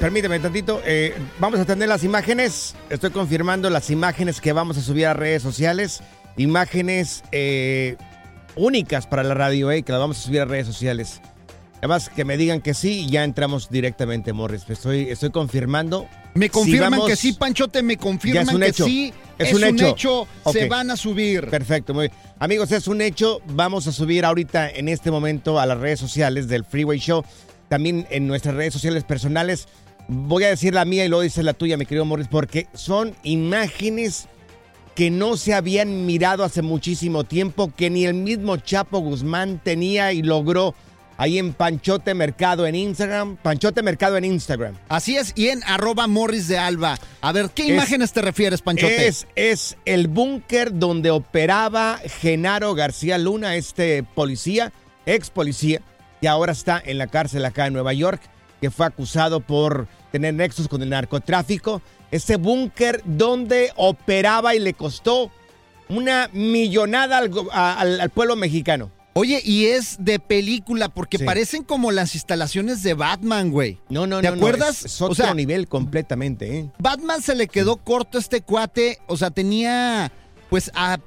permíteme tantito. eh, vamos a tener las imágenes. Estoy confirmando las imágenes que vamos a subir a redes sociales. Imágenes eh, únicas para la radio, eh, que las vamos a subir a redes sociales. Además, que me digan que sí y ya entramos directamente, Morris. Estoy, estoy confirmando. Me Si confirman vamos- que sí, Panchote, me confirman es un que hecho. sí. Es un hecho. se van a subir. Perfecto, muy bien. Amigos, es un hecho. Vamos a subir ahorita en este momento a las redes sociales del Freeway Show. También en nuestras redes sociales personales. Voy a decir la mía y luego dices la tuya, mi querido Morris, porque son imágenes que no se habían mirado hace muchísimo tiempo, que ni el mismo Chapo Guzmán tenía y logró ahí en Panchote Mercado en Instagram. Panchote Mercado en Instagram. Así es, y en arroba Morris de Alba. A ver, ¿qué Es- imágenes te refieres, Panchote? Es, es el búnker donde operaba Genaro García Luna, este policía, ex policía, que ahora está en la cárcel acá en Nueva York, que fue acusado por tener nexos con el narcotráfico. Ese búnker donde operaba y le costó una millonada al, pueblo mexicano. Oye, y es de película porque Sí. parecen como las instalaciones de Batman, güey. No, no, ¿Te no, no, acuerdas? es, es otro O sea, nivel completamente, ¿eh? Batman se le quedó corto a este cuate, o sea, tenía pues a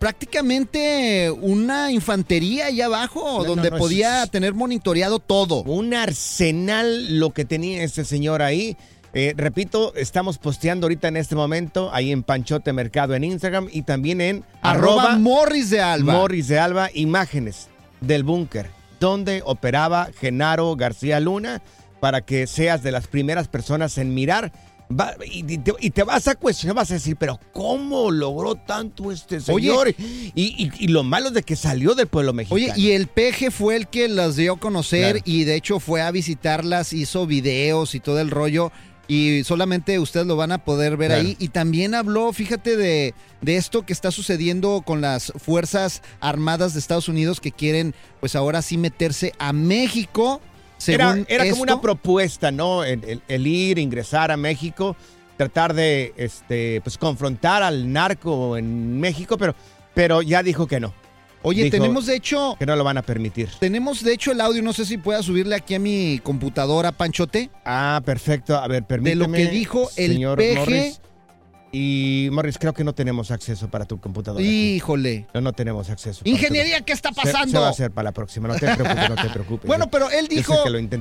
prácticamente una infantería allá abajo No, donde no, no, podía es- tener monitoreado todo. Un arsenal lo que tenía este señor ahí. Eh, repito, estamos posteando ahorita en este momento ahí en Panchote Mercado en Instagram y también en Arroba arroba Morris de Alba. Morris de Alba imágenes del búnker donde operaba Genaro García Luna para que seas de las primeras personas en mirar. Va- y, te, y te vas a cuestionar, vas a decir, pero ¿cómo logró tanto este señor? y, y- y lo malo es de que salió del pueblo mexicano. Oye, y el peje fue el que las dio a conocer Claro. y de hecho fue a visitarlas, hizo videos y todo el rollo. Y solamente ustedes lo van a poder ver Claro. ahí. Y también habló, fíjate, de, de esto que está sucediendo con las Fuerzas Armadas de Estados Unidos que quieren, pues ahora sí meterse a México. Era, Según era como una propuesta, ¿no? El, el- el ir, ingresar a México, tratar de este, pues, confrontar al narco en México, pero, pero ya dijo que no, Oye, dijo- tenemos de hecho, que no lo van a permitir. tenemos de hecho el audio, no sé si pueda subirle aquí a mi computadora, Panchote. Ah, perfecto. A ver, permíteme. lo que dijo el señor peje. Morris. Y Morris, creo que no tenemos acceso para tu computadora. Híjole. No, no tenemos acceso. Ingeniería, ¿qué está tu- Se- Se, pasando? va a hacer para la próxima. No te preocupes, no te preocupes. Bueno, pero él dijo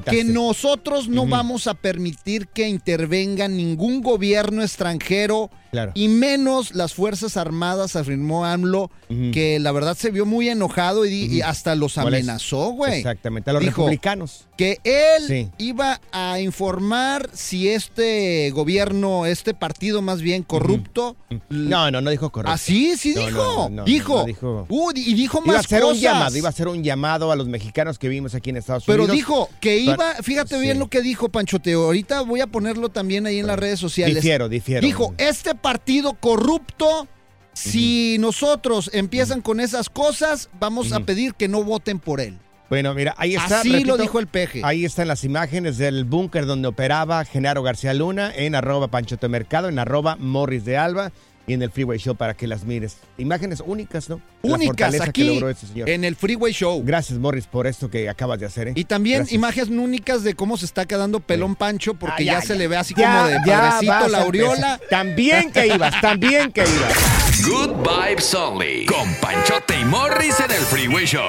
que nosotros no vamos a permitir que intervenga ningún gobierno extranjero Claro. y menos las Fuerzas Armadas, afirmó AMLO, que la verdad se vio muy enojado y, hasta los amenazó, güey. Exactamente, a los Dijo, republicanos. Que él Sí. iba a informar si este gobierno, este partido más bien corrupto, No, no, no dijo correcto. Así, sí No, dijo. no, no, no, dijo. dijo. Uh, y dijo Iba a más ser cosas. un llamado, iba a ser un llamado a los mexicanos que vivimos aquí en Estados Pero Unidos. dijo que iba, Pero- fíjate sí. bien lo que dijo Panchoteo. Ahorita voy a ponerlo también ahí en las redes sociales. Difiero, difiero. Dijo, este partido corrupto, si nosotros empiezan con esas cosas, vamos a pedir que no voten por él. Bueno, mira, ahí está. Así repito, lo dijo el peje. Ahí están las imágenes del búnker donde operaba Genaro García Luna en arroba Panchote Mercado, en arroba Morris de Alba y en el Freeway Show para que las mires. Imágenes únicas, ¿no? Únicas aquí que logró este señor. en el Freeway Show. Gracias, Morris, por esto que acabas de hacer. ¿eh? Y también Gracias. imágenes únicas de cómo se está quedando pelón Pancho, porque Ah, ya, se le ve así Ya, como de padrecito la aureola. También que ibas, también que ibas. Good Vibes Only. Con Panchote y Morris en el Freeway Show.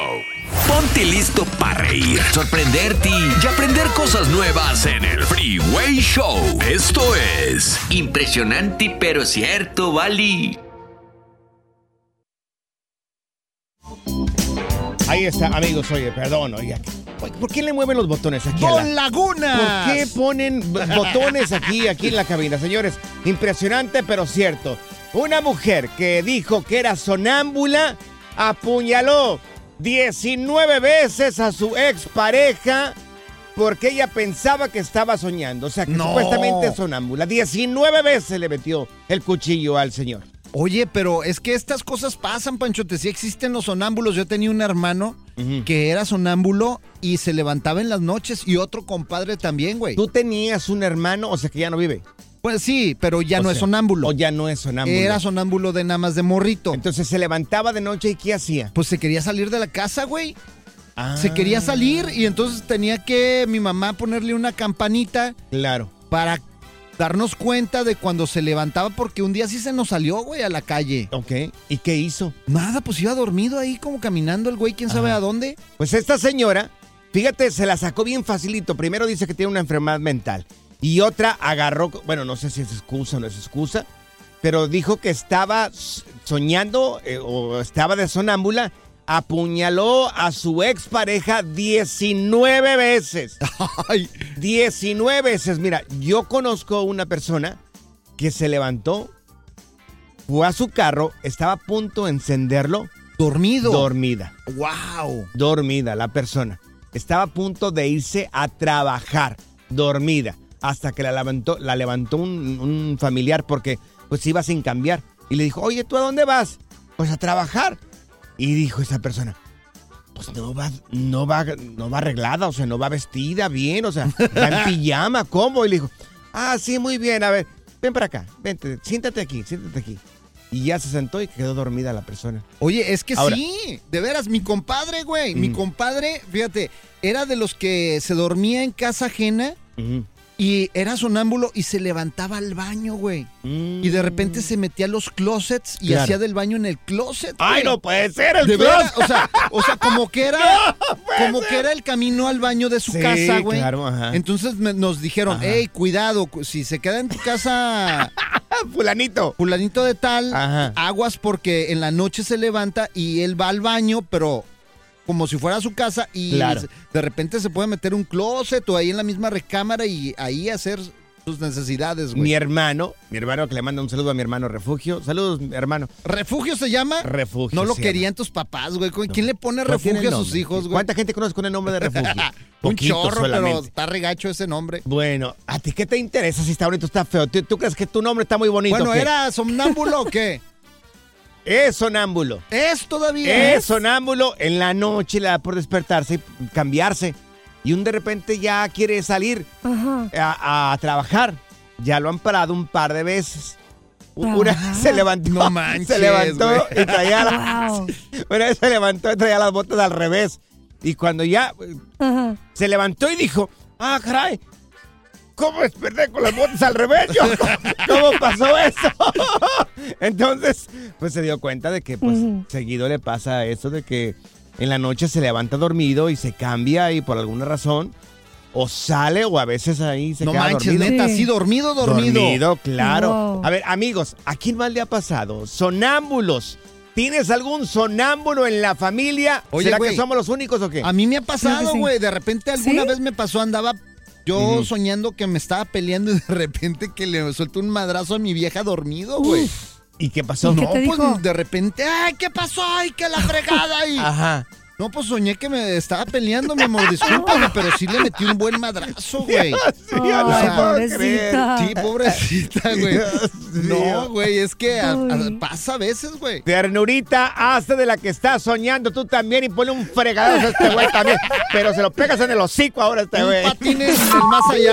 Ponte listo para reír, sorprenderte y aprender cosas nuevas en el Freeway Show. Esto es Impresionante pero cierto, Bali. Ahí está, amigos, oye, perdón, oye. ¿Por qué le mueven los botones aquí? a la- ¡Don Laguna! ¿Por qué ponen botones aquí, aquí en la cabina? Señores, impresionante pero cierto. Una mujer que dijo que era sonámbula apuñaló 19 veces a su expareja porque ella pensaba que estaba soñando. O sea, que No. supuestamente es sonámbula. 19 veces le metió el cuchillo al señor. Oye, pero es que estas cosas pasan, Panchote. Sí existen los sonámbulos. Yo tenía un hermano que era sonámbulo y se levantaba en las noches y otro compadre también, güey. Tú tenías un hermano, o sea, que ya no vive. Pues sí, pero ya O no es sea, sonámbulo. O ya no es sonámbulo. Era sonámbulo de nada más de morrito. Entonces se levantaba de noche y ¿qué hacía? Pues se quería salir de la casa, güey. Ah, Se quería salir y entonces tenía que mi mamá ponerle una campanita Claro. para darnos cuenta de cuando se levantaba porque un día sí se nos salió, güey, a la calle. Ok. ¿Y qué hizo? Nada, pues iba dormido ahí como caminando el güey, quién sabe Ajá. a dónde. Pues esta señora, fíjate, se la sacó bien facilito. Primero dice que tiene una enfermedad mental. Y otra agarró, bueno, no sé si es excusa o no es excusa, pero dijo que estaba soñando eh, o estaba de sonámbula, apuñaló a su expareja 19 veces. Ay, 19 veces. Mira, yo conozco una persona que se levantó, fue a su carro, estaba a punto de encenderlo, dormido. dormida. wow. dormida la persona. Estaba a punto de irse a trabajar, dormida, hasta que la levantó, la levantó un, un familiar porque pues iba sin cambiar. Y le dijo, oye, ¿tú a dónde vas? Pues a trabajar. Y dijo esa persona, pues no va, no va, no va arreglada, o sea, no va vestida bien, o sea, va en pijama, ¿cómo? Y le dijo, ah, sí, muy bien, a ver, ven para acá, vente, siéntate aquí, siéntate aquí. Y ya se sentó y quedó dormida la persona. Oye, es que Ahora. sí, de veras, mi compadre, güey, mi Mm. compadre, fíjate, era de los que se dormía en casa ajena. Y era sonámbulo y se levantaba al baño, güey. Y de repente se metía a los closets y Claro. hacía del baño en el closet. ¡Ay, güey. no puede ser el De closet! veras, o sea, o sea, como que era, como que era el camino al baño de su Sí, casa, güey. claro, ajá. Entonces me- nos dijeron, Ajá. hey, cuidado, cu- si se queda en tu casa Fulanito. fulanito de tal, Ajá. aguas porque en la noche se levanta y él va al baño, pero como si fuera a su casa y Claro. de repente se puede meter un closet o ahí en la misma recámara y ahí hacer sus necesidades, Mi güey. hermano, mi hermano que le manda un saludo a mi hermano Refugio. Saludos, mi hermano. ¿Refugio se llama? Refugio. No lo querían tus papás, güey. ¿Quién le pone refugio a sus hijos, güey? ¿Cuánta gente conoce con el nombre de Refugio? Un chorro, pero está regacho ese nombre. Bueno, ¿a ti qué te interesa si está bonito o está feo? ¿Tú, tú crees que tu nombre está muy bonito? Bueno? ¿era somnámbulo o qué? Es sonámbulo. ¿Es todavía? Es sonámbulo. En la noche le da por despertarse y cambiarse. Y un de repente ya quiere salir a, a trabajar. Ya lo han parado un par de veces. Una vez se levantó. No manches, Se levantó y traía la, Wow. Una vez se levantó y traía las botas al revés. Y cuando ya Ajá. se levantó y dijo, ah, caray, ¿cómo desperté con las botas al revés? Yo, ¿cómo, pasó eso? Entonces, pues se dio cuenta de que pues seguido le pasa eso de que en la noche se levanta dormido y se cambia y por alguna razón o sale o a veces ahí se no queda manches, dormido. neta, Sí. sí, dormido, dormido. Dormido, claro. Wow. A ver, amigos, ¿a quién más le ha pasado? Sonámbulos. ¿Tienes algún sonámbulo en la familia? Oye, ¿Será que somos los únicos o qué? A mí me ha pasado, sí. güey. De repente alguna ¿Sí? vez me pasó, andaba yo soñando que me estaba peleando y de repente que le suelto un madrazo a mi vieja dormido, güey. ¿Y qué pasó? ¿Y qué No, te pues dijo? de repente, ay, ¿qué pasó? Ay, que la fregada y Ajá. No, pues soñé que me estaba peleando, mi amor, discúlpame, pero sí le metí un buen madrazo, güey. Sí, puedo creer. pobrecita. Sí, pobrecita, güey. No, güey, es que a- a- Uy. pasa a veces, güey. Ternurita, hazte de la que estás soñando tú también y ponle un fregadazo a este güey también. Pero se lo pegas en el hocico ahora a este güey. patines del más allá.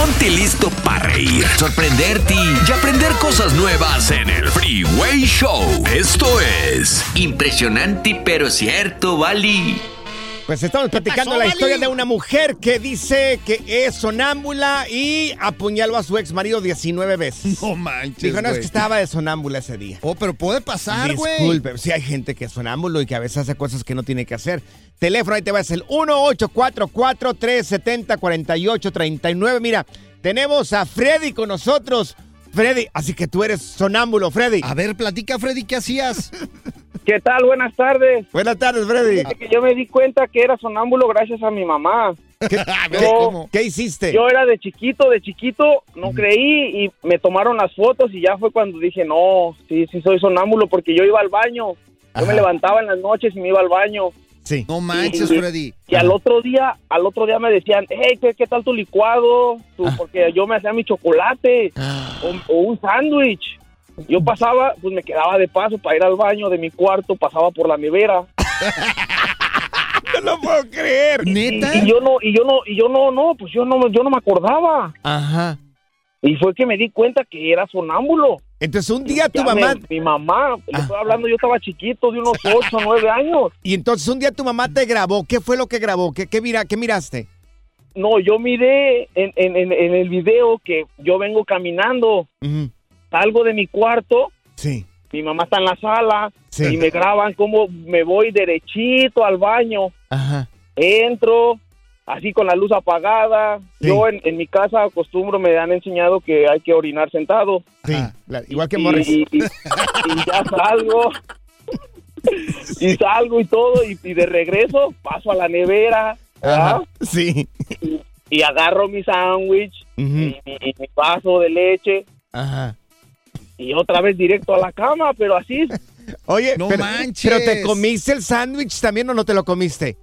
Ponte listo para reír, sorprenderte y aprender cosas nuevas en el Freeway Show. Esto es Impresionante pero cierto, Bali. Pues estamos platicando pasó, la historia de una mujer que dice que es sonámbula y apuñaló a su ex marido 19 veces. No manches, Dijo, no, es que estaba de sonámbula ese día. Oh, pero puede pasar, güey. Disculpe, sí hay gente que es sonámbulo y que a veces hace cosas que no tiene que hacer. Teléfono, ahí te va, es el 1844-370-4839. Mira, tenemos a Freddy con nosotros. Freddy, así que tú eres sonámbulo, Freddy. A ver, platica, Freddy, ¿qué hacías? ¿Qué tal? Buenas tardes. Buenas tardes, Freddy. Yo me di cuenta que era sonámbulo gracias a mi mamá. ¿Qué, ver, qué- hiciste? Yo era de chiquito, de chiquito, no creí y me tomaron las fotos y ya fue cuando dije, no, sí, sí soy sonámbulo porque yo iba al baño. Yo Ajá. me levantaba en las noches y me iba al baño. Sí. No manches, Y- Freddy. Y al otro día, al otro día me decían, hey, ¿qué, qué tal tu licuado? Tu- Ah. Porque yo me hacía mi chocolate o, o un sándwich. Yo pasaba, pues me quedaba de paso para ir al baño de mi cuarto, pasaba por la nevera. No lo puedo creer. ¿Neta? y yo no, y yo no, y yo no, no, pues yo no, yo no me acordaba. Ajá. Y fue que me di cuenta que era sonámbulo. Entonces un día tu mamá, me- mi mamá, le Ah. estoy hablando, yo estaba chiquito, de unos 8 o 9 años. y entonces un día tu mamá te grabó. ¿Qué fue lo que grabó? ¿Qué, qué, mira, qué miraste? No, yo miré en, en, en, en el video que yo vengo caminando, Ujú. Salgo de mi cuarto, Sí. mi mamá está en la sala Sí. y me graban como me voy derechito al baño, Ajá. entro, así con la luz apagada. Sí. Yo en, en mi casa acostumbro, me han enseñado que hay que orinar sentado. Sí. La- igual que Morris. y- y- y ya salgo. y salgo y todo, y, y de regreso paso a la nevera ¿verdad? Ajá. Sí. y agarro mi sándwich y, y mi vaso de leche Ajá. Y otra vez directo a la cama, pero así, Oye, No pero, manches. pero te comiste el sándwich también o no te lo comiste?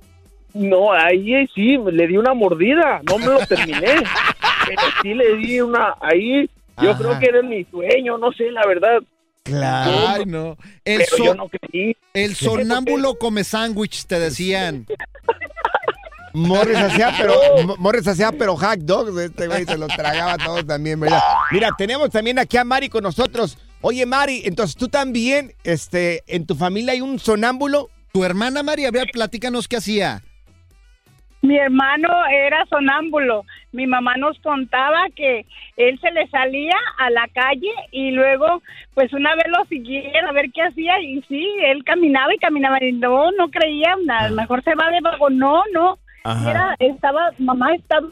no, ahí sí, le di una mordida, no me lo terminé, pero sí le di una, ahí, yo Ajá. creo que era mi sueño, no sé, la verdad, Claro. No. El, pero so- yo no creí. el sonámbulo come sándwich, te decían. Morris hacía, pero Mo- Morris hacía, pero hot dogs. Este güey se los tragaba todo también, ¿verdad? Mira, tenemos también aquí a Mari con nosotros. Oye, Mari, entonces tú también, este, en tu familia hay un sonámbulo. Tu hermana María, a ver, platícanos qué hacía. Mi hermano era sonámbulo. Mi mamá nos contaba que él se le salía a la calle y luego, pues una vez lo siguieron a ver qué hacía y sí, él caminaba y caminaba y no, no creía, a lo mejor se va de vago. No, no. Ajá. Era, estaba, mamá estaba.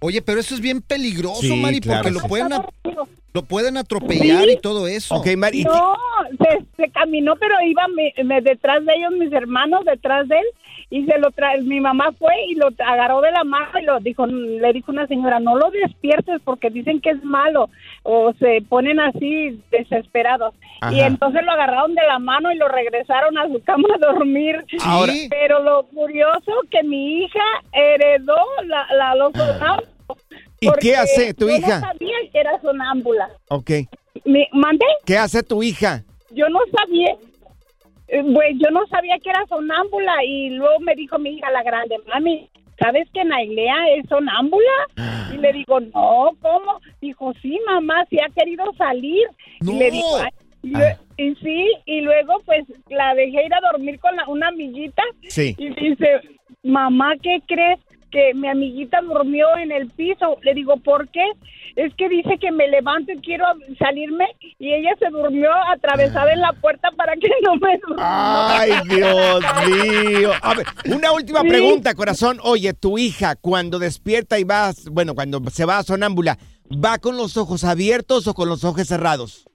Oye, pero eso es bien peligroso, Sí, Mari, claro, porque lo pueden, a- lo pueden atropellar Sí. y todo eso. Ok, Mari. ¿y No, se, se caminó, pero iba me- me- detrás de ellos, mis hermanos, detrás de él, y se lo tra mi mamá fue y lo agarró de la mano y lo dijo, le dijo una señora, no lo despiertes porque dicen que es malo, o se ponen así desesperados. Y entonces lo agarraron de la mano y lo regresaron a su cama a dormir. Ahora-. Pero lo curioso que mi hija heredó la, la, los sonámbulos, ¿Y qué hace tu yo hija? No sabía que era sonámbula. Ok. Mi, ¿Mandé? ¿Qué hace tu hija? yo no sabía, pues yo no sabía que era sonámbula y luego me dijo mi hija la grande, mami, ¿sabes que Nailea es sonámbula? Y le digo, no, ¿cómo? Dijo, sí, mamá, sí ha querido salir. No. Y le digo, "Ay", y, lue- y sí, y luego pues la dejé ir a dormir con la- una amiguita Sí. y dice, mamá, ¿qué crees? Que mi amiguita durmió en el piso. Le digo, ¿por qué? Es que dice que me levanto y quiero salirme y ella se durmió atravesada en la puerta para que no me durmiera. Ay, Dios mío. A ver, una última Sí. pregunta, corazón. Oye, tu hija, cuando despierta y va, bueno, cuando se va a sonámbula, ¿va con los ojos abiertos o con los ojos cerrados?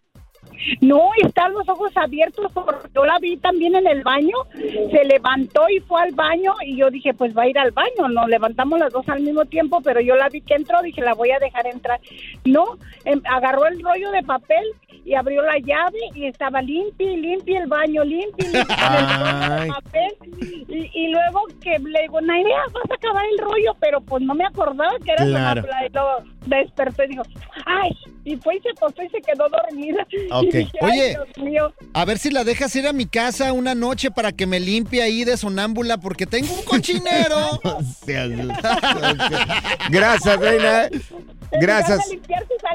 No, están los ojos abiertos porque yo la vi también en el baño, se levantó y fue al baño y yo dije, pues va a ir al baño, nos levantamos las dos al mismo tiempo, pero yo la vi que entró, dije, la voy a dejar entrar. No, em, agarró el rollo de papel y abrió la llave y estaba limpio y limpio el baño, limpio limpio el papel. Y, y luego que le digo, Nairea, vas a acabar el rollo, pero pues no me acordaba que era Claro. y luego despertó y dijo, ay, y fue y se acostó y se quedó dormida. Y dije, "Ay, Oye. Dios mío. A ver si la dejas ir a mi casa una noche para que me limpie ahí de sonámbula, porque tengo un cochinero. Gracias, reina. Gracias.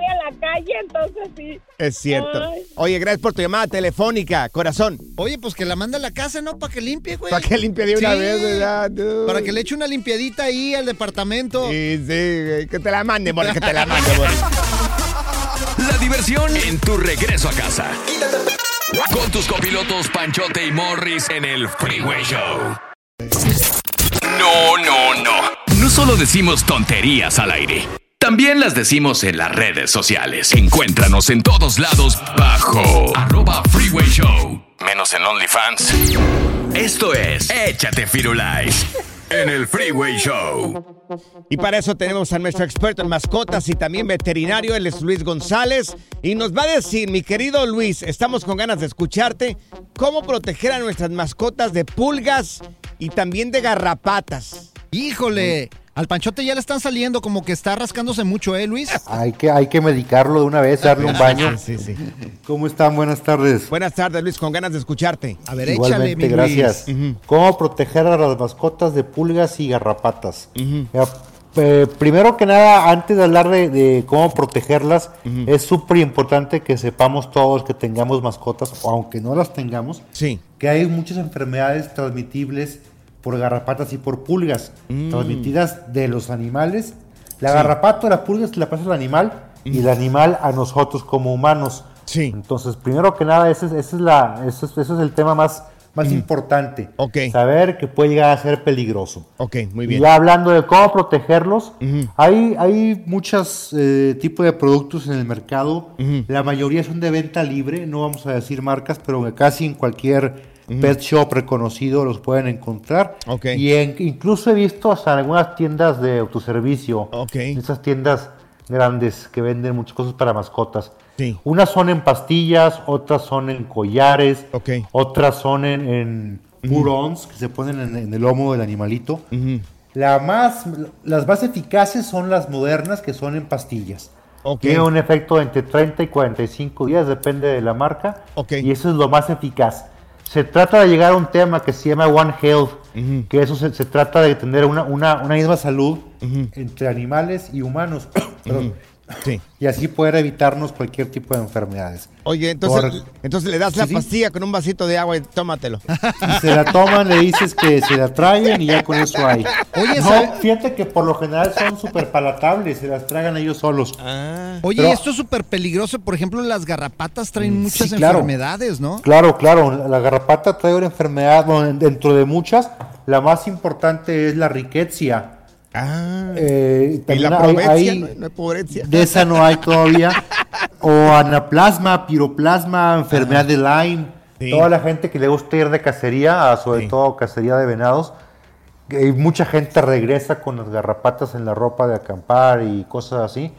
Sale a la calle, entonces sí. Es cierto. Ay. Oye, gracias por tu llamada telefónica, corazón. Oye, pues que la manda a la casa, ¿no? Para que limpie, güey. Para que limpie de una Sí. vez, ¿verdad? Para que le eche una limpiadita ahí al departamento. Sí, sí, güey, que te la mande, Morris, que te la mande, Morris. La diversión en tu regreso a casa. Con tus copilotos Panchote y Morris en el Freeway Show. No, no, no. No solo decimos tonterías al aire. También las decimos en las redes sociales. Encuéntranos en todos lados bajo arroba Freeway Show. Menos en OnlyFans. Esto es Échate Firulais en el Freeway Show. Y para eso tenemos a nuestro experto en mascotas y también veterinario, él es Luis González. Y nos va a decir, mi querido Luis, estamos con ganas de escucharte, cómo proteger a nuestras mascotas de pulgas y también de garrapatas. Híjole, al Panchote ya le están saliendo como que está rascándose mucho, ¿eh, Luis? Hay que, hay que medicarlo de una vez, darle un baño. Sí, sí, sí. ¿Cómo están? Buenas tardes. Buenas tardes, Luis, con ganas de escucharte. A ver, échale, Igualmente, mi Luis. gracias. ¿Cómo proteger a las mascotas de pulgas y garrapatas? Eh, primero que nada, antes de hablar de, de cómo protegerlas, es súper importante que sepamos todos que tengamos mascotas, o aunque no las tengamos, Sí. que hay muchas enfermedades transmitibles por garrapatas y por pulgas, transmitidas de los animales. La garrapata o la pulga se la pasa al animal y el animal a nosotros como humanos. Sí. Entonces, primero que nada, ese, es- ese es, la, ese, es- ese es el tema más, más importante. Ok. Saber que puede llegar a ser peligroso. Ok, muy Y bien. ya hablando de cómo protegerlos, hay, hay muchos eh, tipos de productos en el mercado. La mayoría son de venta libre, no vamos a decir marcas, pero casi en cualquier pet shop reconocido los pueden encontrar. Ok. Y en- incluso he visto hasta algunas tiendas de autoservicio, Ok. esas tiendas grandes que venden muchas cosas para mascotas. Sí. Unas son en pastillas, otras son en collares, Ok. otras son en, en purons que se ponen en, en el lomo del animalito. La más, las más eficaces son las modernas que son en pastillas. Ok. Tiene un efecto entre 30 y 45 días, depende de la marca. Ok. Y eso es lo más eficaz. Se trata de llegar a un tema que se llama One Health, que eso se, se trata de tener una, una, una misma salud entre animales y humanos. Perdón. Sí. Y así poder evitarnos cualquier tipo de enfermedades. Oye, entonces, Por- entonces le das la sí. pastilla con un vasito de agua y tómatelo. Y se la toman, le dices que se la traen y ya con eso hay. Oye, no, ¿sabe- fíjate que por lo general son súper palatables, se las tragan ellos solos. Ah. Oye, Pero- esto es súper peligroso. Por ejemplo, las garrapatas traen Mm, muchas sí, claro. enfermedades, ¿no? Claro, claro, la garrapata trae una enfermedad, bueno, dentro de muchas, la más importante es la riqueza. Ah. Eh, y la hay- provencia, hay- no, no hay pobrecia. de esa no hay todavía. O anaplasma, piroplasma, enfermedad de Lyme. Sí. Toda la gente que le gusta ir de cacería, sobre Sí. todo cacería de venados, que mucha gente regresa con las garrapatas en la ropa de acampar y cosas así.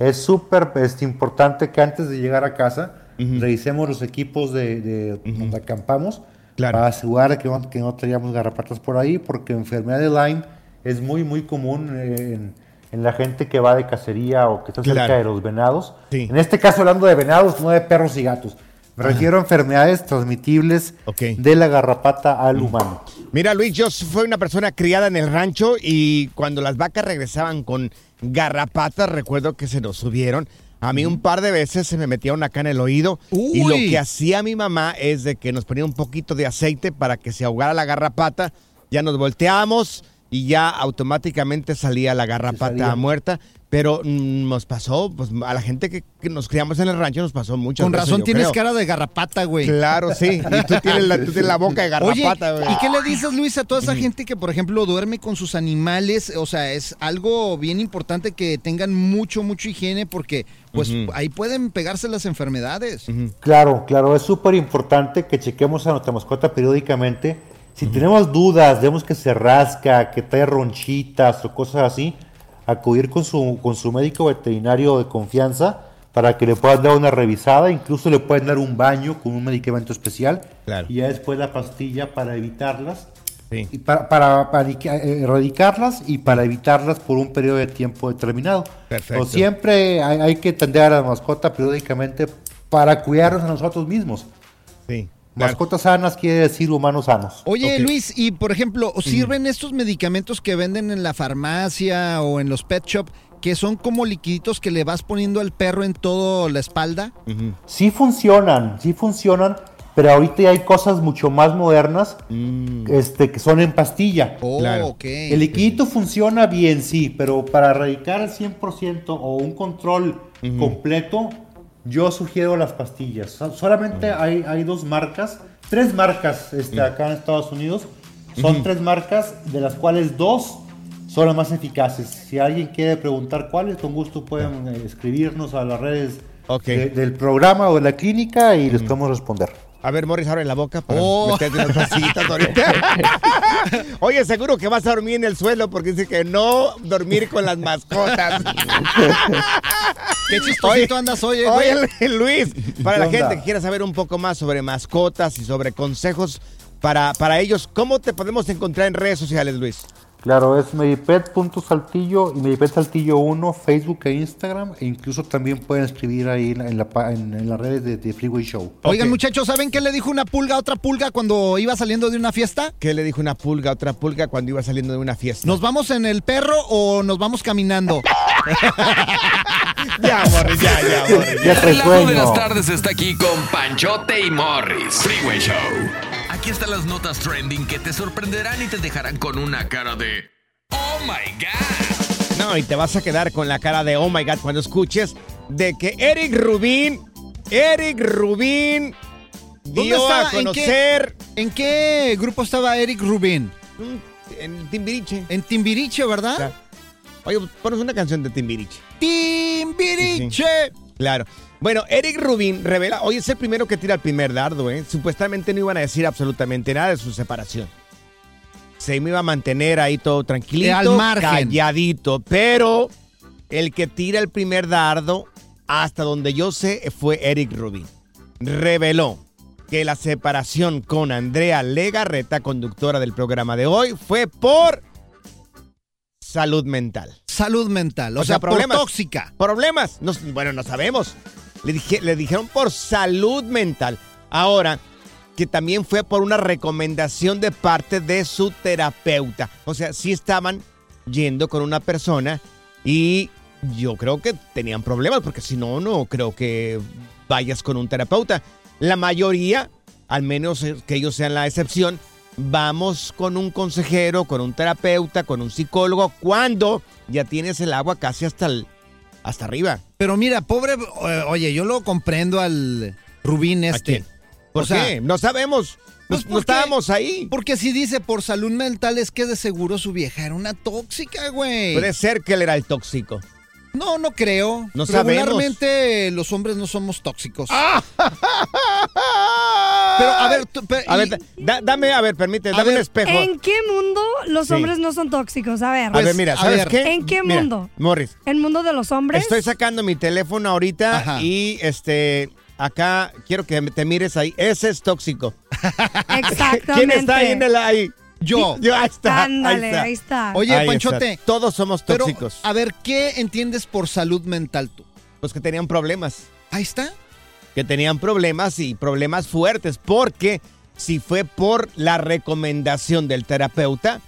Es súper este, importante que antes de llegar a casa revisemos los equipos de, de donde acampamos Claro. para asegurar que no, que no traíamos garrapatas por ahí, porque enfermedad de Lyme es muy, muy común en, en la gente que va de cacería o que está cerca de los venados. Sí. En este caso, hablando de venados, no de perros y gatos. Me refiero a enfermedades transmitibles de la garrapata al humano. Mira, Luis, yo fui una persona criada en el rancho y cuando las vacas regresaban con garrapatas, recuerdo que se nos subieron. A mí un par de veces se me metieron acá en el oído y lo que hacía mi mamá es de que nos ponía un poquito de aceite para que se ahogara la garrapata, ya nos volteábamos y ya automáticamente salía la garrapata salía. muerta. Pero mm, nos pasó, pues a la gente que, que nos criamos en el rancho nos pasó mucho. Con razón tienes cara de garrapata, güey. Claro, sí. Y tú tienes la, tú tienes la boca de Oye, garrapata, güey. ¿y qué le dices, Luis, a toda esa gente que, por ejemplo, duerme con sus animales? O sea, es algo bien importante que tengan mucho, mucho higiene porque, pues, ahí pueden pegarse las enfermedades. Claro, claro, es súper importante que chequemos a nuestra mascota periódicamente. Si tenemos dudas, vemos que se rasca, que trae ronchitas o cosas así, acudir con su, con su médico veterinario de confianza para que le puedan dar una revisada, incluso le pueden dar un baño con un medicamento especial Claro. y ya después la pastilla para evitarlas, Sí. y para, para, eh, erradicarlas y para evitarlas por un periodo de tiempo determinado. Perfecto. O siempre hay, hay que atender a la mascota periódicamente para cuidarnos a nosotros mismos. Sí. Mascotas sanas quiere decir humanos sanos. Oye. Luis, y por ejemplo, ¿sirven estos medicamentos que venden en la farmacia o en los pet shop que son como liquiditos que le vas poniendo al perro en toda la espalda? Sí funcionan, sí funcionan, pero ahorita ya hay cosas mucho más modernas este, que son en pastilla. Oh, Claro. ok. El liquidito funciona bien, sí, pero para erradicar al 100% o un control completo, yo sugiero las pastillas. So- Solamente hay, hay dos marcas, tres marcas este, acá en Estados Unidos. Son tres marcas, de las cuales dos son las más eficaces. Si alguien quiere preguntar cuáles, con gusto pueden eh, escribirnos a las redes de- del programa o de la clínica y les podemos responder. A ver, Morris, abre la boca para Oh. meterte unas pasillitas ahorita. Oye, seguro que vas a dormir en el suelo porque dice que no dormir con las mascotas. Qué chistosito andas hoy, eh, güey. Oye, Luis, para ¿Qué la onda? gente que quiera saber un poco más sobre mascotas y sobre consejos para, para ellos. ¿Cómo te podemos encontrar en redes sociales, Luis? Claro, es medipet.saltillo y medipet saltillo 1, Facebook e Instagram. E incluso también pueden escribir ahí en, la, en- en las redes de, de Freeway Show. Oigan, muchachos, ¿saben qué le dijo una pulga a otra pulga cuando iba saliendo de una fiesta? ¿Qué le dijo una pulga a otra pulga cuando iba saliendo de una fiesta? ¿Nos vamos en el perro o nos vamos caminando? Ya, Morris, ya, ya, Morris. Ya El relajo de las tardes está aquí con Panchote y Morris. Freeway Show. Aquí están las notas trending que te sorprenderán y te dejarán con una cara de Oh my God. No, y te vas a quedar con la cara de oh my god cuando escuches de que Eric Rubin, Eric Rubin ¿Dónde dio está? a ¿En qué? conocer ¿En qué grupo estaba Eric Rubin? en Timbiriche. En Timbiriche, ¿verdad? Claro. Oye, ponos una canción de Timbiriche. Timbiriche. Claro. Bueno, Eric Rubin revela, hoy es el primero que tira el primer dardo, ¿eh? Supuestamente no iban a decir absolutamente nada de su separación. Se me iba a mantener ahí todo tranquilito, al margen. calladito, pero el que tira el primer dardo, hasta donde yo sé, fue Eric Rubin. Reveló que la separación con Andrea Legarreta, conductora del programa de hoy, fue por salud mental. Salud mental, o, O sea, sea, problemas. por tóxica. Problemas. No- bueno, no sabemos. Le, dije- le dijeron por salud mental. Ahora, que también fue por una recomendación de parte de su terapeuta. O sea, sí estaban yendo con una persona y yo creo que tenían problemas, porque si no, no creo que vayas con un terapeuta. La mayoría, al menos que ellos sean la excepción, vamos con un consejero, con un terapeuta, con un psicólogo, cuando ya tienes el agua casi hasta, el, hasta arriba. Pero mira, pobre, eh, oye, yo lo comprendo al Rubín ¿A este. quién? ¿Por O sea, qué? No sabemos. No, pues no estábamos ahí. Porque si dice por salud mental es que de seguro su vieja era una tóxica, güey. Puede ser que él era el tóxico. No, no creo. No sabemos. Regularmente los hombres no somos tóxicos. Pero a ver, tú- pero- A y- ver, da- dame, a ver, permite, A dame un espejo. ¿En qué mundo los Sí. hombres no son tóxicos? A ver, a ver, pues, mira, ¿sabes ver, qué? ¿en qué Mira, mundo? Morris, ¿el mundo de los hombres? estoy sacando mi teléfono ahorita Ajá. y este, acá quiero que te mires ahí. Ese es tóxico. Exactamente. ¿Quién está ahí en el ahí? Yo. Yo, ahí está. Ándale, ahí está. ahí está. Oye, Ahí Panchote, está. Todos somos pero tóxicos. a ver, ¿qué entiendes por salud mental tú? Los que tenían problemas. Ahí está. que tenían problemas y problemas fuertes, porque si fue por la recomendación del terapeuta,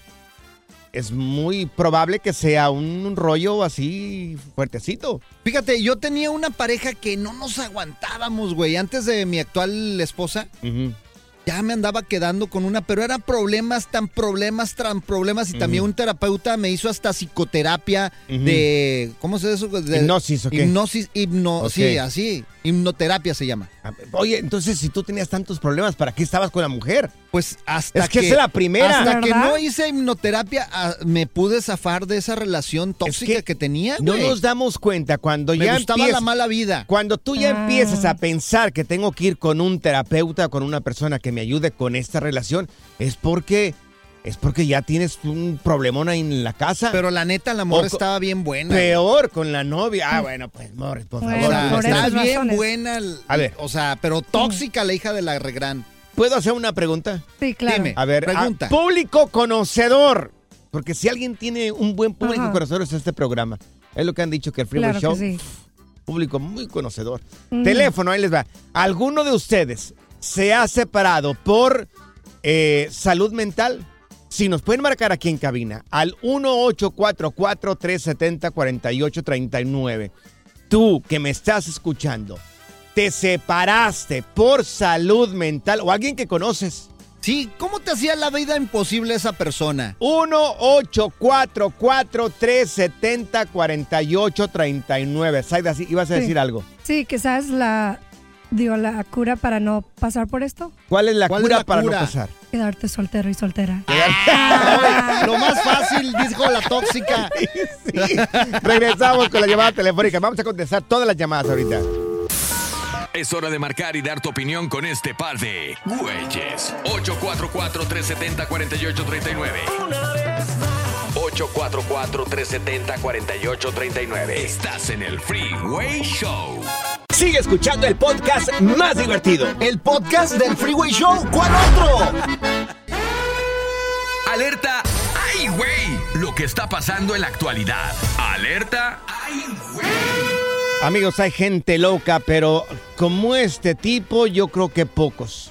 es muy probable que sea un rollo así fuertecito. Fíjate, yo tenía una pareja que no nos aguantábamos, güey. Antes de mi actual esposa, ya me andaba quedando con una, pero eran problemas, tan problemas, tan problemas. Y también un terapeuta me hizo hasta psicoterapia de. ¿Cómo se dice eso? De- Hipnosis, ¿o qué? Hipnosis, hipno, Ok. sí, así. Hipnoterapia se llama. A ver, Oye, entonces si tú tenías tantos problemas, ¿para qué estabas con la mujer? Pues hasta Es que es la primera. Hasta que no hice hipnoterapia, ah, me pude zafar de esa relación tóxica que, que tenía, No nos damos cuenta cuando me ya gustaba empieza- la mala vida. Cuando tú ya Ah. empiezas a pensar que tengo que ir con un terapeuta, con una persona que me ayude con esta relación, es porque es porque ya tienes un problemón ahí en la casa. Pero la neta, la morra estaba bien buena. Peor con la novia. Ah, bueno, pues, Morris, por Bueno, O favor. sea, por está esas bien razones. buena. A ver. O sea, pero tóxica la hija de la regran. ¿Puedo hacer una pregunta? Sí, claro. Dime. A ver, Pregunta. a- público conocedor. Porque si alguien tiene un buen público Ajá. conocedor es este programa. Es lo que han dicho que el Freeway Claro Show, que sí. público muy conocedor. Mm. Teléfono, ahí les va. ¿Alguno de ustedes se ha separado por eh, salud mental? Si nos pueden marcar aquí en cabina al 1844-370-4839. Tú que me estás escuchando, te separaste por salud mental o alguien que conoces. Sí, ¿cómo te hacía la vida imposible esa persona? 1-844-370-4839. Saida, sí, ibas a Sí. decir algo. Sí, que sabes la, digo, la cura para no pasar por esto. ¿Cuál es la ¿Cuál es cura la para cura? no pasar? Quedarte soltero y soltera. Lo más fácil, dijo la tóxica. Sí. Regresamos con la llamada telefónica. Vamos a contestar todas las llamadas ahorita. Es hora de marcar y dar tu opinión con este par de güeyes. 844-370-4839. 844-370-4839. Estás en el Freeway Show. Sigue escuchando el podcast más divertido. El podcast del Freeway Show. ¿Cuál otro? Alerta, ¡ay, güey! Lo que está pasando en la actualidad. Alerta, ¡ay, güey! Amigos, hay gente loca, pero como este tipo, yo creo que pocos.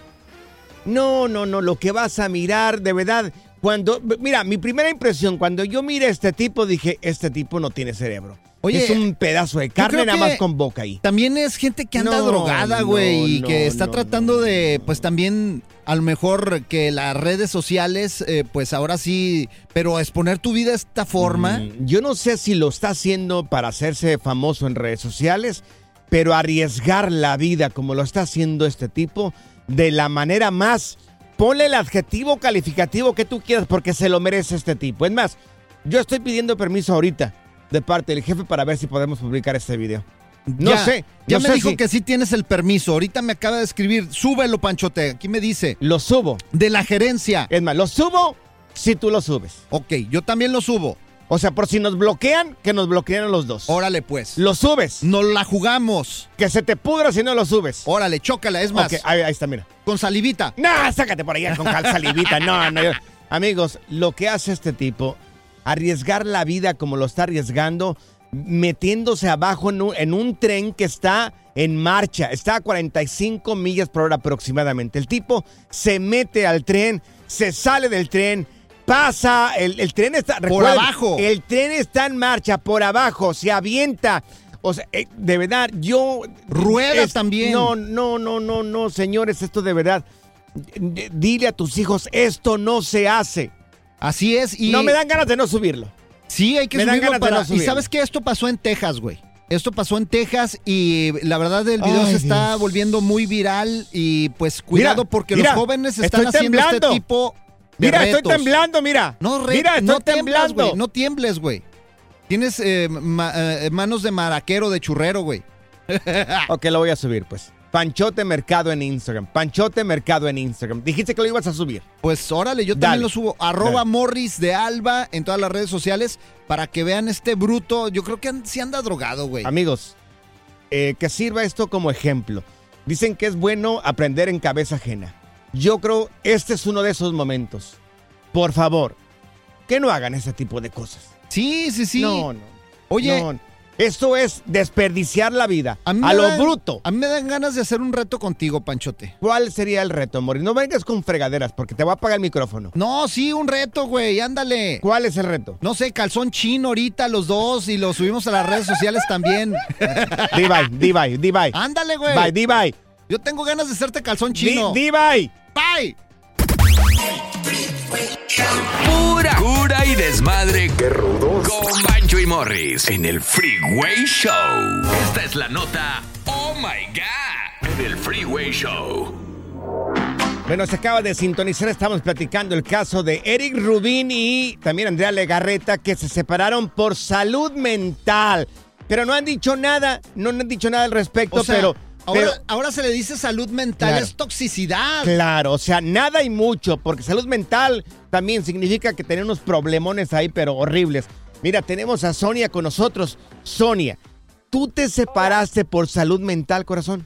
No, no, no, lo que vas a mirar, de verdad, cuando, mira, mi primera impresión, cuando yo miré a este tipo, dije, este tipo no tiene cerebro. Oye, es un pedazo de carne nada más con boca ahí. También es gente que anda No, drogada, no, güey, y no, que está tratando de, pues también, a lo mejor que las redes sociales, eh, pues ahora sí, pero exponer tu vida de esta forma. Mm, Yo no sé si lo está haciendo para hacerse famoso en redes sociales, pero arriesgar la vida como lo está haciendo este tipo, de la manera más... Ponle el adjetivo calificativo que tú quieras porque se lo merece este tipo. Es más, yo estoy pidiendo permiso ahorita de parte del jefe para ver si podemos publicar este video. No Ya, sé. Ya no me sé dijo si- que sí tienes el permiso. Ahorita me acaba de escribir. Súbelo, Panchote. Aquí me dice. Lo subo. De la gerencia. Es más, lo subo si tú lo subes. Ok, yo también lo subo. O sea, por si nos bloquean, que nos bloqueen los dos. Órale, pues. Lo subes. Nos la jugamos. Que se te pudra si no lo subes. Órale, chócala. Es más, Ok, ahí, ahí está, mira. con salivita. No, sácate por allá con salivita. No, no. yo- Amigos, lo que hace este tipo, arriesgar la vida como lo está arriesgando, metiéndose abajo en un, en un tren que está en marcha, está a 45 millas por hora aproximadamente. El tipo se mete al tren, se sale del tren, pasa, el, el tren está... recuerden, abajo. El tren está en marcha, por abajo, se avienta. O sea, eh, de verdad, yo... Rueda también. No, no, no, no, no, señores, esto de verdad. Dile a tus hijos, esto no se hace. Así es. Y No me dan ganas de no subirlo. Sí, hay que Me dan subirlo para... no y subirlo. sabes que esto pasó en Texas, güey. Esto pasó en Texas y la verdad el video Ay, se está Dios. volviendo muy viral y pues cuidado Mira, porque mira, los jóvenes están estoy haciendo este temblando. tipo de Mira, retos. estoy temblando, mira. No, re- mira, estoy no tiemblas, temblando. güey. No tiembles, güey. Tienes eh, ma- eh, manos de maraquero, de churrero, güey. Ok, lo voy a subir, pues. Panchote Mercado en Instagram. Panchote Mercado en Instagram. Dijiste que lo ibas a subir. Pues órale, yo Dale. también lo subo. Arroba Dale. Morris de Alba en todas las redes sociales para que vean este bruto. Yo creo que an- sí anda drogado, güey. Amigos, eh, que sirva esto como ejemplo. Dicen que es bueno aprender en cabeza ajena. Yo creo este es uno de esos momentos. Por favor, que no hagan ese tipo de cosas. Sí, sí, sí. No, no. Oye, No, esto es desperdiciar la vida. A, lo dan- bruto. A mí me dan ganas de hacer un reto contigo, Panchote. ¿Cuál sería el reto, Morris? No vengas con fregaderas porque te va a apagar el micrófono. No, sí, un reto, güey, ándale. ¿Cuál es el reto? No sé, calzón chino ahorita los dos y lo subimos a las redes sociales también. Di bye, di bye, di bye. Ándale, güey. Bye, di bye. Yo tengo ganas de hacerte calzón chino. di bye. Pura cura y desmadre. ¡Qué rudos! Con Bancho y Morris en el Freeway Show. Esta es la nota. ¡Oh my God! En el Freeway Show. Bueno, se acaba de sintonizar, estamos platicando el caso de Eric Rubín y también Andrea Legarreta que se separaron por salud mental. Pero no han dicho nada, no han dicho nada al respecto, O sea, pero, ahora, pero ahora se le dice salud mental, Claro. es toxicidad. claro, o sea, nada y mucho, porque salud mental también significa que tenemos unos problemones ahí, pero horribles. Mira, tenemos a Sonia con nosotros. Sonia, ¿tú te separaste por salud mental, corazón?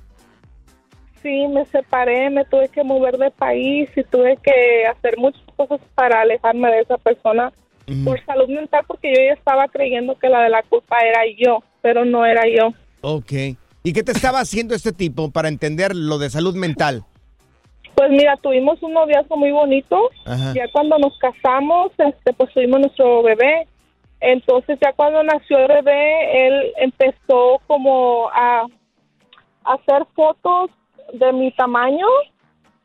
Sí, me separé, me tuve que mover de país y tuve que hacer muchas cosas para alejarme de esa persona por salud mental porque yo ya estaba creyendo que la de la culpa era yo, pero no era yo. Ok. ¿Y qué te estaba haciendo este tipo para entender lo de salud mental? Pues mira, tuvimos un noviazgo muy bonito. Ajá. Ya cuando nos casamos, este, pues tuvimos nuestro bebé. Entonces ya cuando nació el bebé, él empezó como a, a hacer fotos de mi tamaño,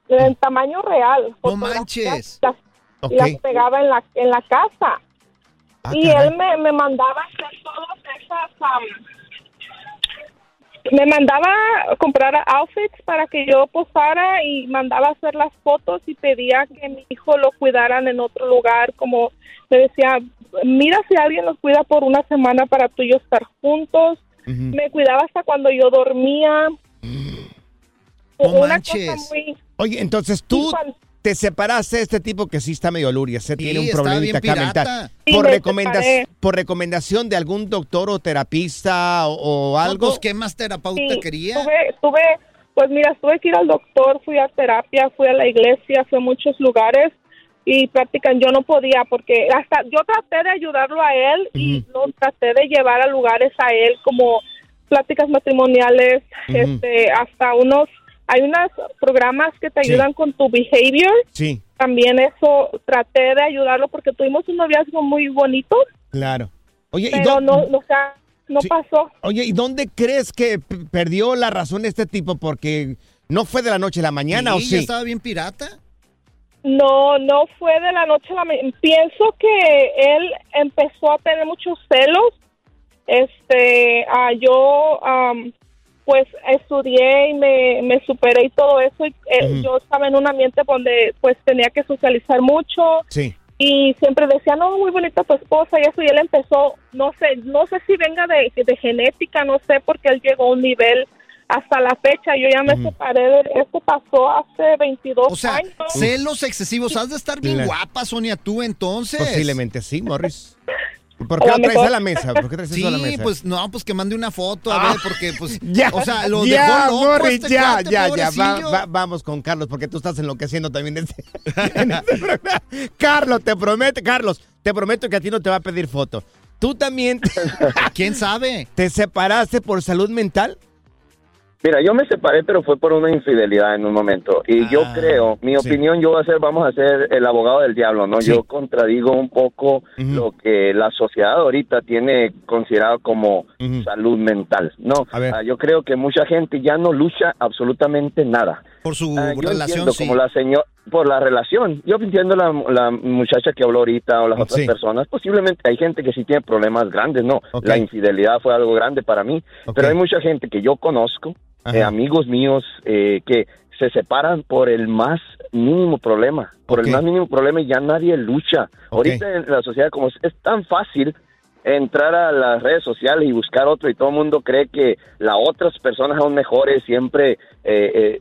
del tamaño real. No manches. Las, Ok. las pegaba en la, en la casa. Ah, y caray. él me, me mandaba hacer todas esas... am, me mandaba a comprar outfits para que yo posara y mandaba hacer las fotos y pedía que mi hijo lo cuidaran en otro lugar, como me decía, mira si alguien los cuida por una semana para tú y yo estar juntos. Me cuidaba hasta cuando yo dormía. No Una manches. cosa muy... Oye, entonces tú te separaste de este tipo que sí está medio luria, se tiene un problemita bien acá mental. pirata. Sí, Por, separé. por recomendación de algún doctor o terapista o, o algo. ¿Qué más terapeuta Sí, quería? Tuve, tuve, pues mira, tuve que ir al doctor, fui a terapia, fui a la iglesia, fui a muchos lugares, y practican. Yo no podía porque hasta yo traté de ayudarlo a él y lo traté de llevar a lugares a él como pláticas matrimoniales, este, hasta unos hay unos programas que te ayudan con tu behavior. Sí. También eso traté de ayudarlo porque tuvimos un noviazgo muy bonito. Claro. Oye, ¿y pero dó- no, o sea, no Sí. pasó. Oye, ¿y dónde crees que perdió la razón este tipo? Porque no fue de la noche a la mañana, ¿o Sí, estaba bien pirata. No, no fue de la noche a la mañana. Pienso que él empezó a tener muchos celos. Este, ah, yo, am, pues, estudié y me, me superé y todo eso. Y, eh. Yo estaba en un ambiente donde, pues, tenía que socializar mucho. Sí. Y siempre decía, no, muy bonita tu esposa y eso. Y él empezó, no sé, no sé si venga de, de genética, no sé, porque él llegó a un nivel hasta la fecha. Yo ya me separé de esto, pasó hace 22 O sea, años. celos excesivos. Has de estar bien Claro. guapa, Sonia, tú entonces. Posiblemente sí, Morris. ¿Por qué lo traes mejor. a la mesa? ¿Por qué traes Sí, eso a la mesa? pues no, pues que mande una foto, a Ah. ver, porque pues, Ya, o sea, lo ya, dejó loco Morris, este ya, cuate, ya, ya, va- pobrecillo. va- vamos con Carlos, porque tú estás enloqueciendo también en este, en este programa. Carlos, te prometo, Carlos, te prometo que a ti no te va a pedir foto. ¿Tú también ¿Quién sabe? te separaste por salud mental? Mira, yo me separé, pero fue por una infidelidad en un momento. Y yo Ah, creo, mi sí. opinión, yo voy a ser, vamos a ser el abogado del diablo, ¿no? Sí. Yo contradigo un poco lo que la sociedad ahorita tiene considerado como salud mental, ¿no? A ver. Ah, yo creo que mucha gente ya no lucha absolutamente nada. Por su Ah, yo relación, sí. como la señora por la relación. Yo entiendo la, la muchacha que habló ahorita o las otras Sí. personas. Posiblemente hay gente que sí tiene problemas grandes, no. La infidelidad fue algo grande para mí, pero hay mucha gente que yo conozco. Eh, amigos míos eh, que se separan por el más mínimo problema, por el más mínimo problema y ya nadie lucha. Ahorita en la sociedad como es, es tan fácil entrar a las redes sociales y buscar otro y todo el mundo cree que las otras personas son mejores, siempre eh, eh,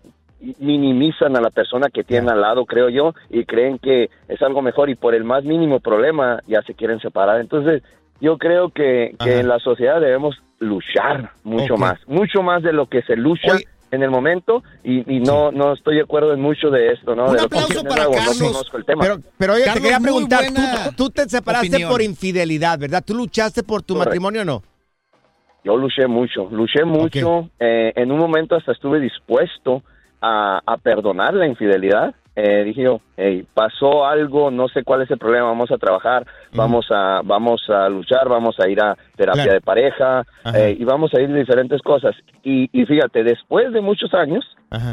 minimizan a la persona que tienen al lado, creo yo, y creen que es algo mejor y por el más mínimo problema ya se quieren separar. Entonces, yo creo que, que en la sociedad debemos luchar mucho más, mucho más de lo que se lucha. Oye. en el momento y, y no no estoy de acuerdo en mucho de esto, ¿no? Un De lo que aplauso para nuevo, Carlos. No conozco el tema. Pero, pero oye, Carlos, te quería preguntar, ¿tú, tú te separaste opinión. por infidelidad, ¿verdad? ¿Tú luchaste por tu Correcto. matrimonio o no? Yo luché mucho, luché mucho. eh, en un momento hasta estuve dispuesto a, a perdonar la infidelidad. Eh, dije yo, hey, pasó algo, no sé cuál es el problema, vamos a trabajar, vamos a vamos a luchar, vamos a ir a terapia Claro. de pareja eh, y vamos a ir de diferentes cosas. Y, y fíjate, después de muchos años,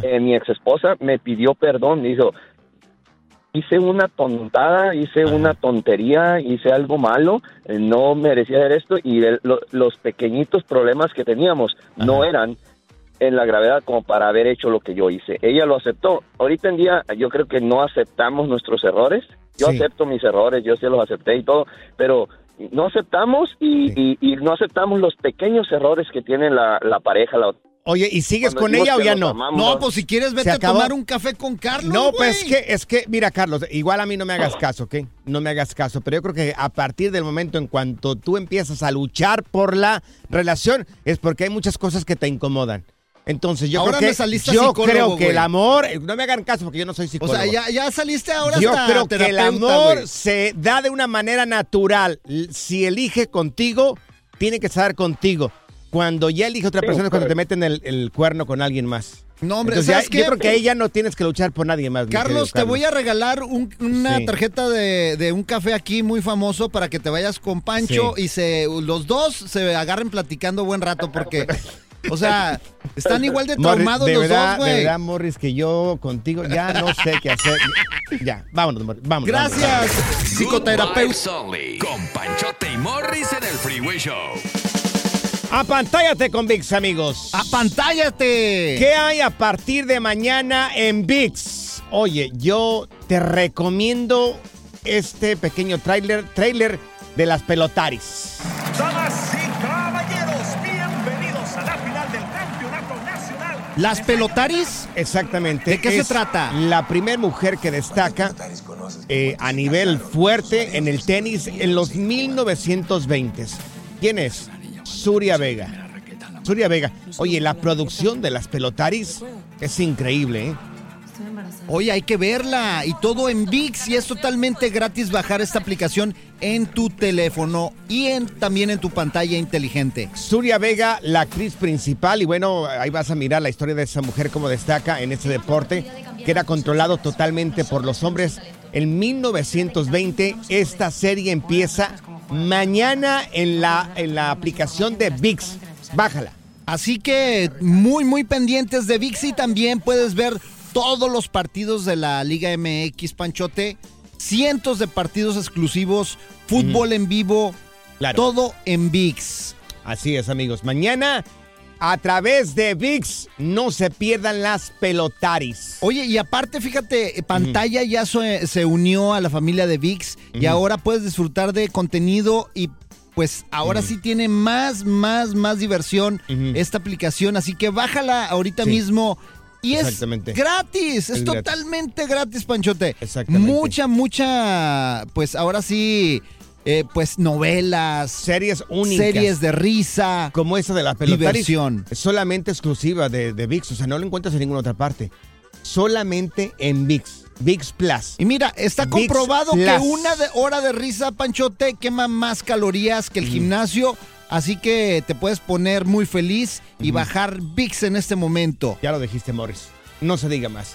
eh, mi ex esposa me pidió perdón, me dijo, hice una tontada, hice una tontería, hice algo malo, eh, no merecía hacer esto y el- lo- los pequeñitos problemas que teníamos no eran en la gravedad como para haber hecho lo que yo hice. Ella lo aceptó. Ahorita en día yo creo que no aceptamos nuestros errores. Yo Sí. acepto mis errores, yo sí los acepté y todo, pero no aceptamos y, Sí. y- y no aceptamos los pequeños errores que tiene la, la pareja. La, Oye, ¿y sigues cuando con ella o ya no? amamos, No, pues si quieres vete a tomar un café con Carlos. No, pues es que, es que, mira, Carlos, igual a mí no me hagas caso, ¿ok? No me hagas caso, pero yo creo que a partir del momento en cuanto tú empiezas a luchar por la relación, es porque hay muchas cosas que te incomodan. Entonces, yo Ahora creo me que, saliste yo creo que el amor, no me hagan caso porque yo no soy O psicólogo. sea, ya, ya saliste ahora Yo hasta creo que el amor se da de una manera natural. Si elige contigo, tiene que estar contigo. Cuando ya elige otra Sí, persona es cuando te meten el, el cuerno con alguien más. No, hombre, Entonces, ya- ¿sabes qué? yo creo que ahí ya no tienes que luchar por nadie más. Carlos, querido te voy a regalar un- una Sí. tarjeta de, de un café aquí muy famoso para que te vayas con Pancho Sí. y se los dos se agarren platicando buen rato porque, o sea, están igual de Morris, traumados de los verdad, dos, De güey. verdad, Morris, que yo contigo ya no sé qué hacer. Ya, vámonos, Morris, vámonos. Gracias, Good psicoterapeuta. Con Panchote y Morris en el Freeway Show. Apantállate con VIX, amigos. ¡Apantállate! ¿Qué hay a partir de mañana en VIX? Oye, yo te recomiendo este pequeño tráiler, tráiler de las pelotaris. Damas ¿Las pelotaris? Exactamente. ¿De qué se trata? La primera mujer que destaca eh, a nivel fuerte en el tenis en los 1920s. ¿Quién es? Suria Vega. Suria Vega. Oye, la producción de las pelotaris es increíble, ¿eh? Oye, hay que verla y todo en VIX y es totalmente gratis bajar esta aplicación en tu teléfono y en, también en tu pantalla inteligente. Suria Vega, la actriz principal, y bueno, ahí vas a mirar la historia de esa mujer como destaca en este deporte, que era controlado totalmente por los hombres. En 1920 esta serie empieza mañana en la, en la aplicación de VIX. Bájala. Así que muy, muy pendientes de VIX y también puedes ver todos los partidos de la Liga MX, Panchote. Cientos de partidos exclusivos, fútbol en vivo, todo en VIX. Así es, amigos. Mañana a través de VIX. No se pierdan las pelotaris. Oye, y aparte, fíjate, eh, pantalla ya se, unió a la familia de VIX y ahora puedes disfrutar de contenido y pues ahora sí tiene más, más, más diversión esta aplicación. Así que bájala ahorita mismo. Y es gratis, es, totalmente gratis, Panchote. Exactamente. Mucha, mucha, pues ahora sí, eh, pues novelas, series únicas, series de risa, como esa de la diversión. Es solamente exclusiva de, de VIX, o sea, no lo encuentras en ninguna otra parte. Solamente en VIX. VIX Plus. Y mira, está comprobado que una hora de risa, Panchote, quema más calorías que el gimnasio. Así que te puedes poner muy feliz y bajar VIX en este momento. Ya lo dijiste, Morris. No se diga más